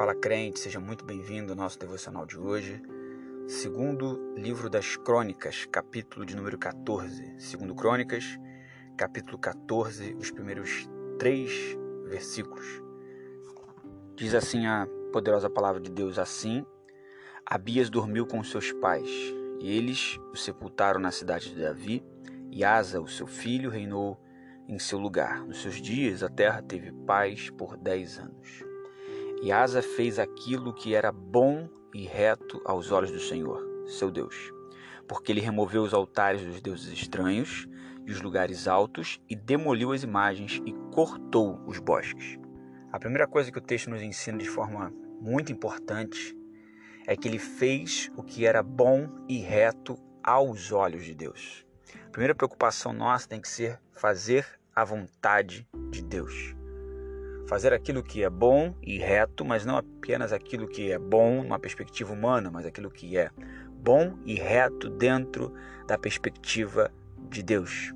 Fala crente, seja muito bem-vindo ao nosso devocional de hoje. Segundo livro das Crônicas, capítulo de número 14. Segundo Crônicas, capítulo 14, os primeiros três versículos. Diz assim a poderosa palavra de Deus assim: Abias dormiu com seus pais, e eles o sepultaram na cidade de Davi, e Asa, o seu filho, reinou em seu lugar. Nos seus dias a terra teve paz por dez anos. E Asa fez aquilo que era bom e reto aos olhos do Senhor, seu Deus, porque ele removeu os altares dos deuses estranhos e os lugares altos e demoliu as imagens e cortou os bosques. A primeira coisa que o texto nos ensina de forma muito importante é que ele fez o que era bom e reto aos olhos de Deus. A primeira preocupação nossa tem que ser fazer a vontade de Deus. Fazer aquilo que é bom e reto, mas não apenas aquilo que é bom numa perspectiva humana, mas aquilo que é bom e reto dentro da perspectiva de Deus.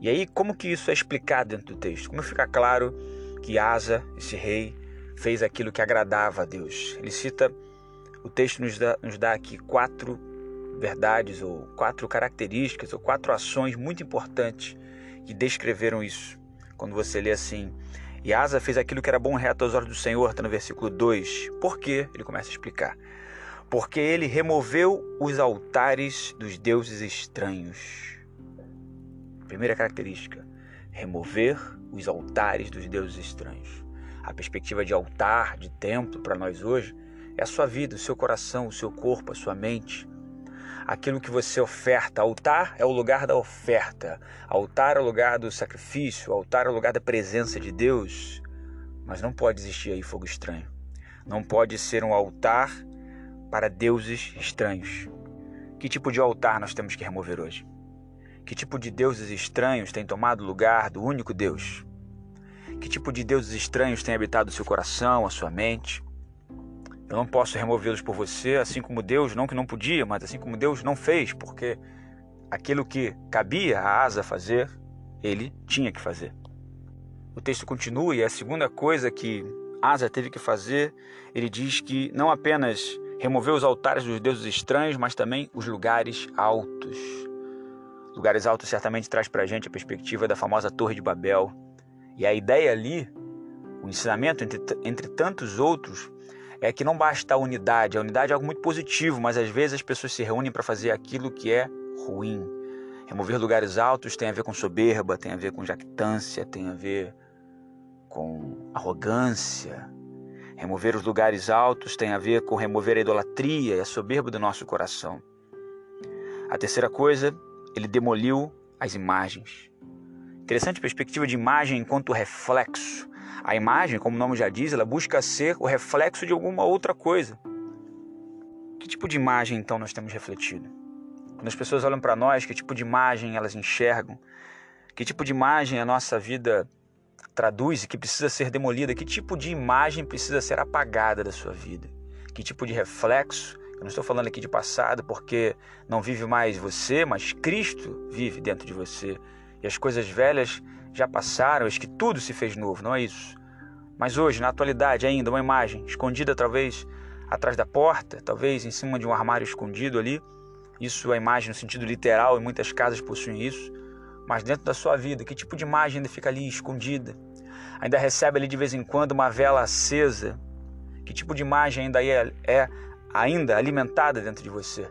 E aí, como que isso é explicado dentro do texto? Como fica claro que Asa, esse rei, fez aquilo que agradava a Deus? Ele cita, o texto nos dá, nos dá aqui quatro verdades, ou quatro características, ou quatro ações muito importantes que descreveram isso. Quando você lê assim, e Asa fez aquilo que era bom reto aos olhos do Senhor, está no versículo 2. Por quê? Ele começa a explicar. Porque ele removeu os altares dos deuses estranhos. Primeira característica: remover os altares dos deuses estranhos. A perspectiva de altar, de templo para nós hoje é a sua vida, o seu coração, o seu corpo, a sua mente, aquilo que você oferta. Altar é o lugar da oferta, altar é o lugar do sacrifício, altar é o lugar da presença de Deus. Mas não pode existir aí fogo estranho. Não pode ser um altar para deuses estranhos. Que tipo de altar nós temos que remover hoje? Que tipo de deuses estranhos tem tomado lugar do único Deus? Que tipo de deuses estranhos tem habitado o seu coração, a sua mente? Eu não posso removê-los por você, assim como Deus, não que não podia, mas assim como Deus não fez, porque aquilo que cabia a Asa fazer, ele tinha que fazer. O texto continua e a segunda coisa que Asa teve que fazer, ele diz que não apenas removeu os altares dos deuses estranhos, mas também os lugares altos. Lugares altos certamente traz para a gente a perspectiva da famosa Torre de Babel. E a ideia ali, o ensinamento, entre, entre tantos outros, é que não basta a unidade. A unidade é algo muito positivo, mas às vezes as pessoas se reúnem para fazer aquilo que é ruim. Remover lugares altos tem a ver com soberba, tem a ver com jactância, tem a ver com arrogância. Remover os lugares altos tem a ver com remover a idolatria e a soberba do nosso coração. A terceira coisa, ele demoliu as imagens. Interessante perspectiva de imagem enquanto reflexo. A imagem, como o nome já diz, ela busca ser o reflexo de alguma outra coisa. Que tipo de imagem então nós temos refletido? Quando as pessoas olham para nós, que tipo de imagem elas enxergam? Que tipo de imagem a nossa vida traduz e que precisa ser demolida? Que tipo de imagem precisa ser apagada da sua vida? Que tipo de reflexo? Eu não estou falando aqui de passado porque não vive mais você, mas Cristo vive dentro de você. E as coisas velhas já passaram, eis que tudo se fez novo, não é isso? Mas hoje, na atualidade, ainda uma imagem escondida talvez atrás da porta, talvez em cima de um armário escondido ali. Isso é imagem no sentido literal, e muitas casas possuem isso. Mas dentro da sua vida, que tipo de imagem ainda fica ali escondida? Ainda recebe ali de vez em quando uma vela acesa? Que tipo de imagem ainda é, é ainda alimentada dentro de você?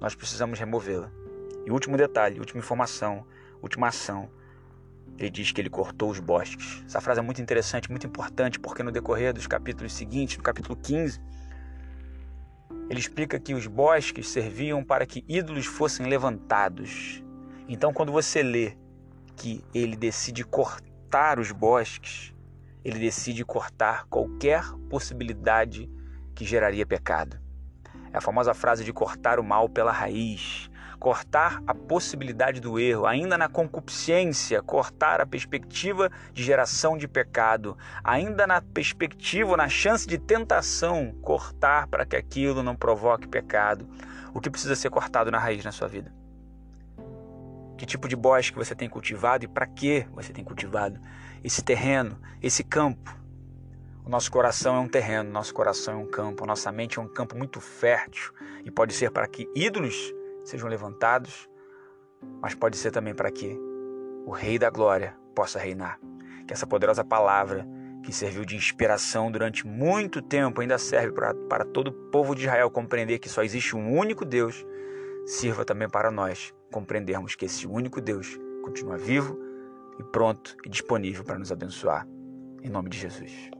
Nós precisamos removê-la. E último detalhe, última informação, última ação ele diz que ele cortou os bosques. Essa frase é muito interessante, muito importante, porque no decorrer dos capítulos seguintes, no capítulo 15, ele explica que os bosques serviam para que ídolos fossem levantados. Então, quando você lê que ele decide cortar os bosques, ele decide cortar qualquer possibilidade que geraria pecado. É a famosa frase de cortar o mal pela raiz cortar a possibilidade do erro, ainda na concupiscência, cortar a perspectiva de geração de pecado, ainda na perspectiva, na chance de tentação, cortar para que aquilo não provoque pecado. O que precisa ser cortado na raiz na sua vida? Que tipo de bosque você tem cultivado e para que você tem cultivado esse terreno, esse campo? O nosso coração é um terreno, nosso coração é um campo, a nossa mente é um campo muito fértil e pode ser para que ídolos sejam levantados, mas pode ser também para que o Rei da Glória possa reinar. Que essa poderosa palavra que serviu de inspiração durante muito tempo ainda serve para, para todo o povo de Israel compreender que só existe um único Deus, sirva também para nós compreendermos que esse único Deus continua vivo e pronto e disponível para nos abençoar. Em nome de Jesus.